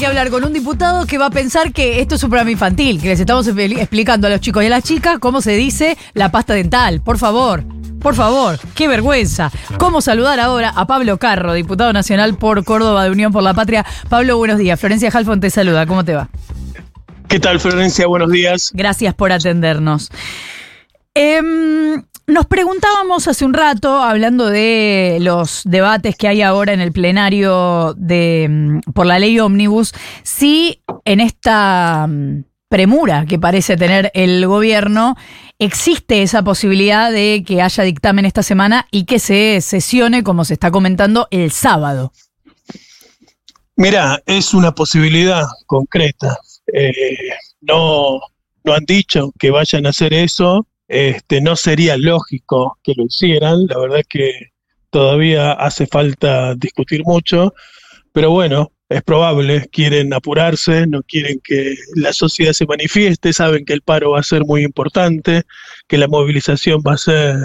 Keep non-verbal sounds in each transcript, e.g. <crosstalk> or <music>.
que hablar con un diputado que va a pensar que esto es un programa infantil, que les estamos explicando a los chicos y a las chicas cómo se dice la pasta dental. Por favor, por favor, qué vergüenza. ¿Cómo saludar ahora a Pablo Carro, diputado nacional por Córdoba de Unión por la Patria? Pablo, buenos días. Florencia Halfon te saluda. ¿Cómo te va? ¿Qué tal, Florencia? Buenos días. Gracias por atendernos. Em, nos preguntábamos hace un rato, hablando de los debates que hay ahora en el plenario de, mm, por la ley ómnibus, si en esta mm, premura que parece tener el gobierno, existe esa posibilidad de que haya dictamen esta semana y que se sesione, como se está comentando, el sábado. Mira, es una posibilidad concreta. Eh, no, no han dicho que vayan a hacer eso, este, no sería lógico que lo hicieran, la verdad es que todavía hace falta discutir mucho, pero bueno, es probable, quieren apurarse, no quieren que la sociedad se manifieste, saben que el paro va a ser muy importante, que la movilización va a ser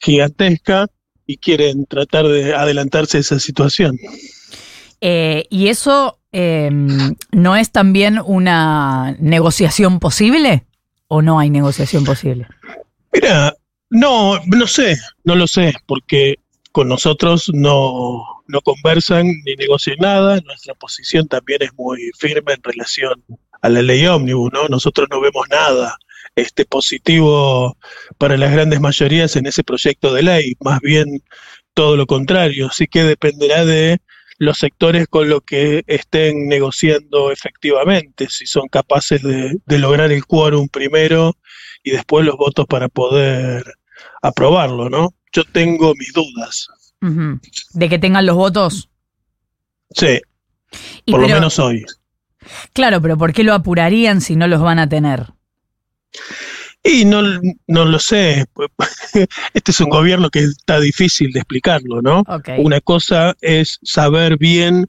gigantesca y quieren tratar de adelantarse a esa situación. Eh, ¿Y eso em, no es también una negociación posible? ¿O no hay negociación posible? Mira, no, no sé, no lo sé, porque con nosotros no, no conversan ni negocian nada. Nuestra posición también es muy firme en relación a la ley ómnibus, ¿no? Nosotros no vemos nada este positivo para las grandes mayorías en ese proyecto de ley, más bien todo lo contrario, así que dependerá de los sectores con lo que estén negociando efectivamente, si son capaces de, de lograr el quórum primero y después los votos para poder aprobarlo, ¿no? Yo tengo mis dudas. ¿De que tengan los votos? Sí, por lo menos hoy. Claro, pero ¿por qué lo apurarían si no los van a tener? Y no, no lo sé. <laughs> Este es un gobierno que está difícil de explicarlo, ¿no? Una cosa es saber bien.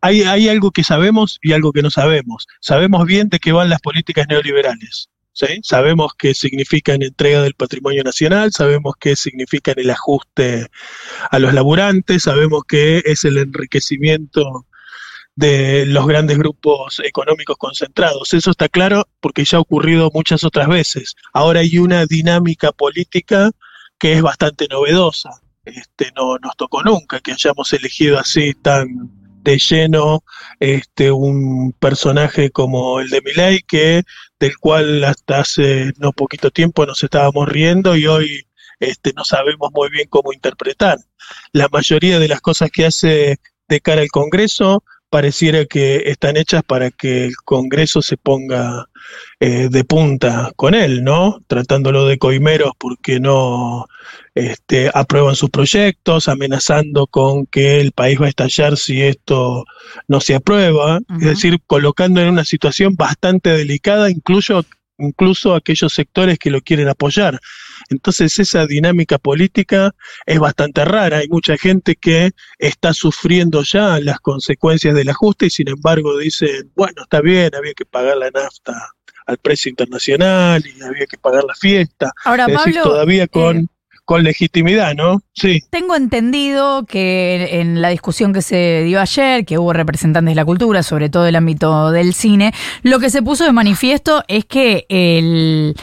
Hay, hay algo que sabemos y algo que no sabemos. Sabemos bien de qué van las políticas neoliberales. Sabemos qué significan entrega del patrimonio nacional, sabemos qué significan el ajuste a los laburantes, sabemos qué es el enriquecimiento de los grandes grupos económicos concentrados. Eso está claro porque ya ha ocurrido muchas otras veces. Ahora hay una dinámica política que es bastante novedosa. Este, no nos tocó nunca que hayamos elegido así tan de lleno este, un personaje como el de Milei, que del cual hasta hace no poquito tiempo nos estábamos riendo y hoy este, no sabemos muy bien cómo interpretar. La mayoría de las cosas que hace de cara al Congreso pareciera que están hechas para que el Congreso se ponga eh, de punta con él, ¿no? Tratándolo de coimeros porque no este, aprueban sus proyectos, amenazando con que el país va a estallar si esto no se aprueba, es decir, colocando en una situación bastante delicada, incluso, incluso aquellos sectores que lo quieren apoyar. Entonces esa dinámica política es bastante rara. Hay mucha gente que está sufriendo ya las consecuencias del ajuste y sin embargo dicen, bueno, está bien, había que pagar la nafta al precio internacional y había que pagar la fiesta. Ahora, es todavía con... Eh, con legitimidad, ¿no? Sí. Tengo entendido que en la discusión que se dio ayer, que hubo representantes de la cultura, sobre todo el ámbito del cine, lo que se puso de manifiesto es que el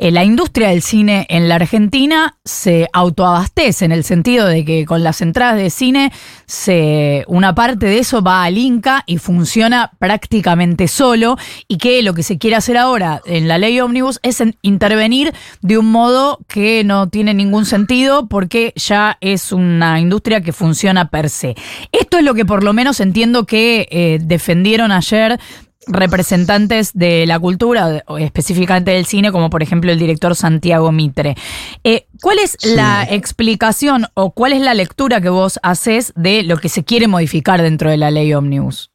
eh, la industria del cine en la Argentina se autoabastece en el sentido de que con las entradas de cine se, una parte de eso va al Inca y funciona prácticamente solo y que lo que se quiere hacer ahora en la ley ómnibus es intervenir de un modo que no tiene ningún sentido porque ya es una industria que funciona per se. Esto es lo que por lo menos entiendo que eh, defendieron ayer representantes de la cultura, específicamente del cine, como por ejemplo el director Santiago Mitre. Eh, ¿Cuál es la explicación o cuál es la lectura que vos haces de lo que se quiere modificar dentro de la ley Omnibus?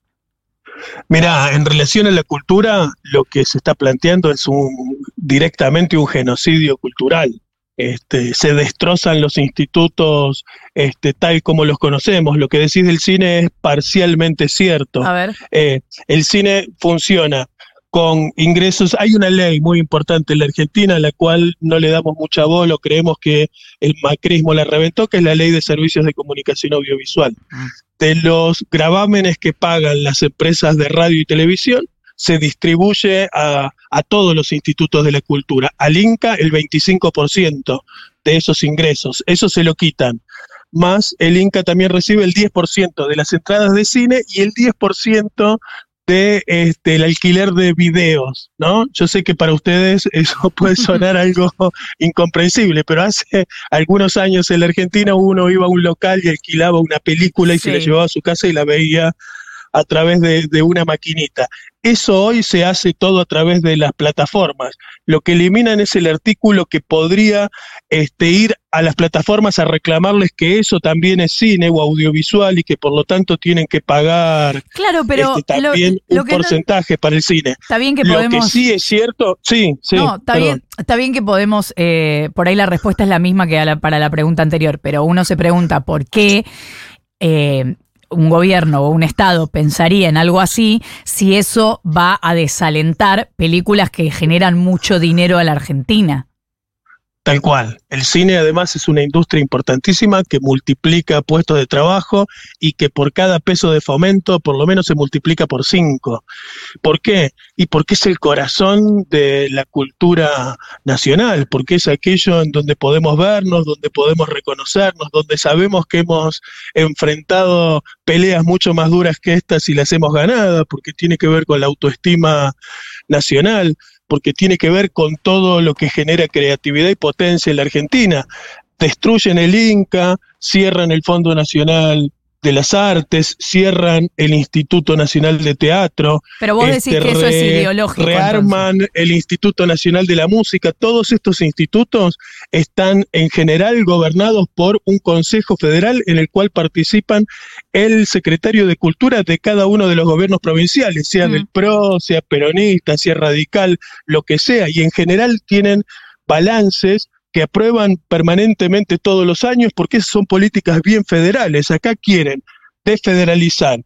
Mira, en relación a la cultura, lo que se está planteando es un, directamente un genocidio cultural. Este, se destrozan los institutos este, tal como los conocemos. Lo que decís del cine es parcialmente cierto. A ver. Eh, el cine funciona con ingresos. Hay una ley muy importante en la Argentina, a la cual no le damos mucha bola, creemos que el macrismo la reventó, que es la ley de servicios de comunicación audiovisual. Ah. De los gravámenes que pagan las empresas de radio y televisión, se distribuye a, a todos los institutos de la cultura. Al Inca el 25% de esos ingresos, eso se lo quitan. Más el Inca también recibe el 10% de las entradas de cine y el 10% de este, el alquiler de videos, ¿no? Yo sé que para ustedes <laughs> eso puede sonar algo incomprensible, pero hace algunos años en la Argentina uno iba a un local y alquilaba una película y se la llevaba a su casa y la veía a través de, de, una maquinita. Eso hoy se hace todo a través de las plataformas. Lo que eliminan es el artículo que podría este, ir a las plataformas a reclamarles que eso también es cine o audiovisual y que por lo tanto tienen que pagar claro, pero este, también un porcentaje para el cine. Está bien que podemos. Lo que sí es cierto, sí, sí. No, está bien, está bien que podemos. Eh, por ahí la respuesta es la misma que para la pregunta anterior, pero uno se pregunta por qué. Eh, un gobierno o un Estado pensaría en algo así si eso va a desalentar películas que generan mucho dinero a la Argentina. Tal cual. El cine además es una industria importantísima que multiplica puestos de trabajo y que por cada peso de fomento por lo menos se multiplica por cinco. ¿Por qué? Y porque es el corazón de la cultura nacional, porque es aquello en donde podemos vernos, donde podemos reconocernos, donde sabemos que hemos enfrentado peleas mucho más duras que estas y las hemos ganado, porque tiene que ver con la autoestima nacional porque tiene que ver con todo lo que genera creatividad y potencia en la Argentina. Destruyen el Inca, cierran el Fondo Nacional de las Artes, cierran el Instituto Nacional de Teatro. Pero vos decís este, que eso es ideológico. Rearman el Instituto Nacional de la Música. Todos estos institutos están en general gobernados por un Consejo Federal en el cual participan el secretario de Cultura de cada uno de los gobiernos provinciales, sea del mm. PRO, sea peronista, sea radical, lo que sea. Y en general tienen balances que aprueban permanentemente todos los años porque son políticas bien federales. Acá quieren desfederalizar,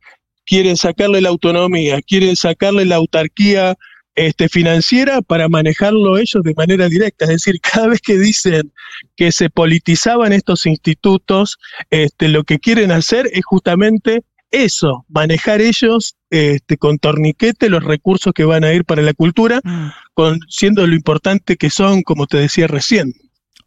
quieren sacarle la autonomía, quieren sacarle la autarquía este, financiera para manejarlo ellos de manera directa. Es decir, <laughs> cada vez que dicen que se politizaban estos institutos, este, lo que quieren hacer es justamente eso, manejar ellos este, con torniquete los recursos que van a ir para la cultura, mm. con, siendo lo importante que son, como te decía recién.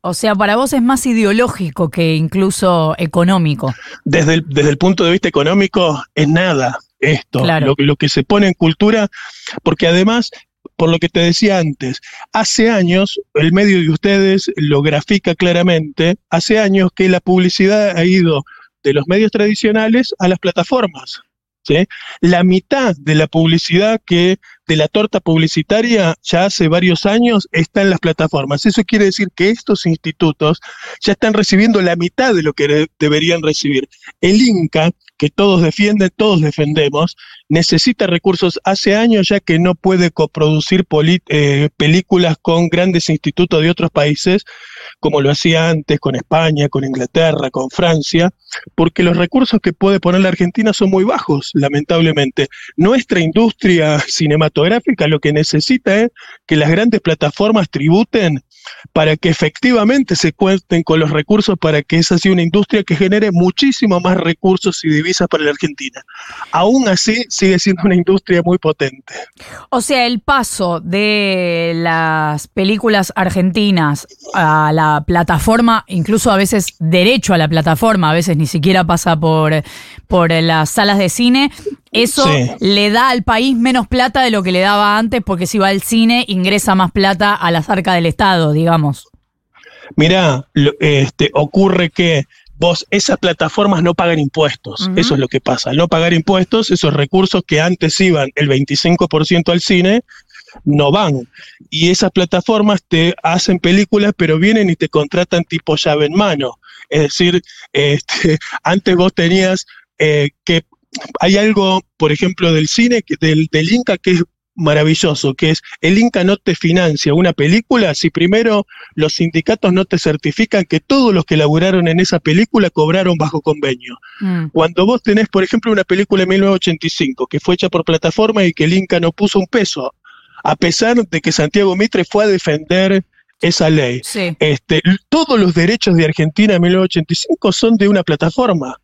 O sea, para vos es más ideológico que incluso económico. Desde el, desde el punto de vista económico, es nada esto, lo, lo que se pone en cultura, porque además por lo que te decía antes, hace años, el medio de ustedes lo grafica claramente, hace años que la publicidad ha ido de los medios tradicionales a las plataformas. La mitad de la publicidad que de la torta publicitaria ya hace varios años está en las plataformas. Eso quiere decir que estos institutos ya están recibiendo la mitad de lo que deberían recibir. El Inca, que todos defienden, todos defendemos, necesita recursos hace años ya que no puede coproducir eh, películas con grandes institutos de otros países, como lo hacía antes con España, con Inglaterra, con Francia, porque los recursos que puede poner la Argentina son muy bajos, lamentablemente. Nuestra industria cinematográfica lo que necesita es que las grandes plataformas tributen para que efectivamente se cuenten con los recursos para que esa sea una industria que genere muchísimo más recursos y divisas para la Argentina. Aún así, sigue siendo una industria muy potente. O sea, el paso de las películas argentinas a la plataforma, incluso a veces derecho a la plataforma, a veces ni siquiera pasa por, por las salas de cine, eso le da al país menos plata de lo que le daba antes, porque si va al cine ingresa más plata a las arcas del Estado, digamos. Mirá, este, ocurre que vos, esas plataformas no pagan impuestos, eso es lo que pasa. Al no pagar impuestos, esos recursos que antes iban el 25% al cine, no van. Y esas plataformas te hacen películas, pero vienen y te contratan tipo llave en mano. Es decir, este, <laughs> antes vos tenías eh, que hay algo, por ejemplo, del cine, del, del Inca, que es maravilloso, que es el Inca no te financia una película si primero los sindicatos no te certifican que todos los que laburaron en esa película cobraron bajo convenio. Mm. Cuando vos tenés, por ejemplo, una película de 1985 que fue hecha por plataforma y que el Inca no puso un peso a pesar de que Santiago Mitre fue a defender esa ley. Este, todos los derechos de Argentina en 1985 son de una plataforma.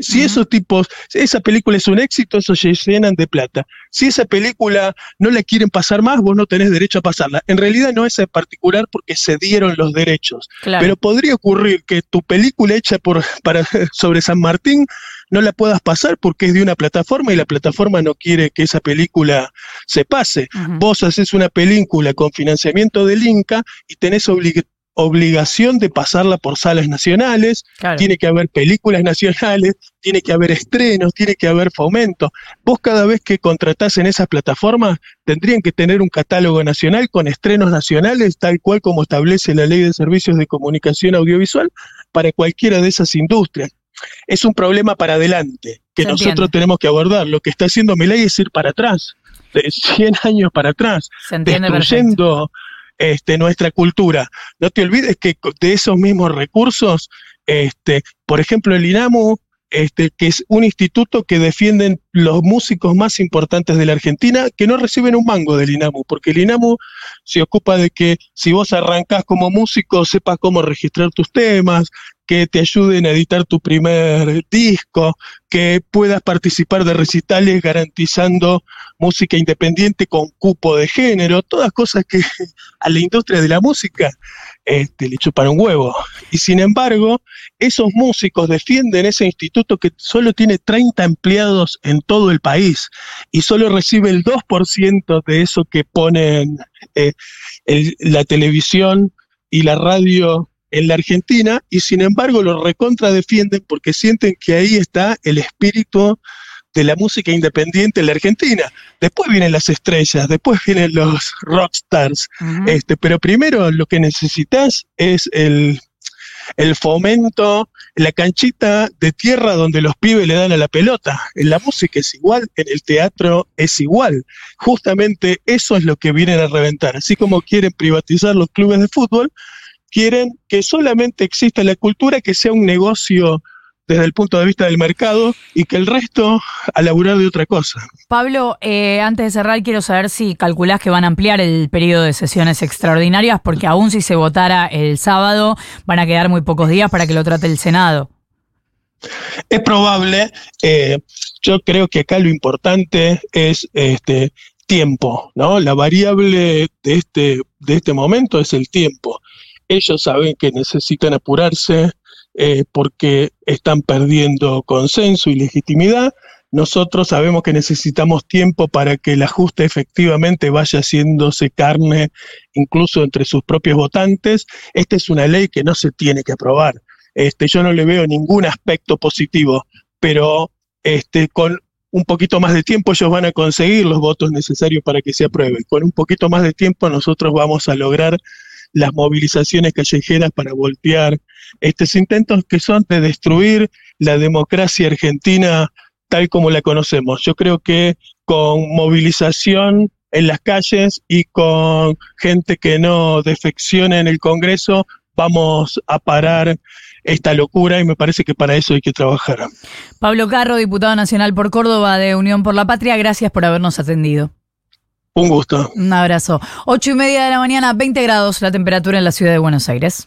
Si esos tipos, esa película es un éxito, esos se llenan de plata. Si esa película no la quieren pasar más, vos no tenés derecho a pasarla. En realidad no es en particular porque se dieron los derechos. Pero podría ocurrir que tu película hecha por, para, <laughs> sobre San Martín no la puedas pasar porque es de una plataforma y la plataforma no quiere que esa película se pase. Vos haces una película con financiamiento del Inca y tenés obligación obligación de pasarla por salas nacionales, tiene que haber películas nacionales, tiene que haber estrenos, tiene que haber fomento. Vos cada vez que contratás en esas plataformas tendrían que tener un catálogo nacional con estrenos nacionales, tal cual como establece la Ley de Servicios de Comunicación Audiovisual para cualquiera de esas industrias. Es un problema para adelante que nosotros tenemos que abordar. Lo que está haciendo mi ley es ir para atrás, de 100 años para atrás, destruyendo este, nuestra cultura. No te olvides que de esos mismos recursos, este, por ejemplo, el INAMU, este, que es un instituto que defienden los músicos más importantes de la Argentina, que no reciben un mango del INAMU, porque el INAMU se ocupa de que si vos arrancás como músico, sepas cómo registrar tus temas, que te ayuden a editar tu primer disco, que puedas participar de recitales garantizando música independiente con cupo de género, todas cosas que <laughs> a la industria de la música este, le chupan un huevo. Y sin embargo, esos músicos defienden ese instituto que solo tiene 30 empleados en todo el país y solo recibe el 2% de eso que ponen eh, la televisión y la radio en la Argentina y sin embargo lo recontra defienden porque sienten que ahí está el espíritu de la música independiente en la Argentina. Después vienen las estrellas, después vienen los rockstars, este, pero primero lo que necesitas es el, el fomento, la canchita de tierra donde los pibes le dan a la pelota. En la música es igual, en el teatro es igual. Justamente eso es lo que vienen a reventar. Así como quieren privatizar los clubes de fútbol, quieren que solamente exista la cultura, que sea un negocio desde el punto de vista del mercado y que el resto a laburar de otra cosa. Pablo, eh, antes de cerrar, quiero saber si calculás que van a ampliar el periodo de sesiones extraordinarias, porque aún si se votara el sábado, van a quedar muy pocos días para que lo trate el Senado. Es probable, eh, yo creo que acá lo importante es este tiempo, ¿no? La variable de este, de este momento es el tiempo. Ellos saben que necesitan apurarse eh, porque están perdiendo consenso y legitimidad. Nosotros sabemos que necesitamos tiempo para que el ajuste efectivamente vaya haciéndose carne incluso entre sus propios votantes. Esta es una ley que no se tiene que aprobar. Este, yo no le veo ningún aspecto positivo, pero este, con un poquito más de tiempo ellos van a conseguir los votos necesarios para que se apruebe. Con un poquito más de tiempo nosotros vamos a lograr las movilizaciones callejeras para voltear estos intentos que son de destruir la democracia argentina tal como la conocemos. Yo creo que con movilización en las calles y con gente que no defeccione en el Congreso, vamos a parar esta locura y me parece que para eso hay que trabajar. Pablo Carro, diputado nacional por Córdoba de Unión por la Patria, gracias por habernos atendido. Un gusto. Un abrazo. Ocho y media de la mañana, 20 grados la temperatura en la ciudad de Buenos Aires.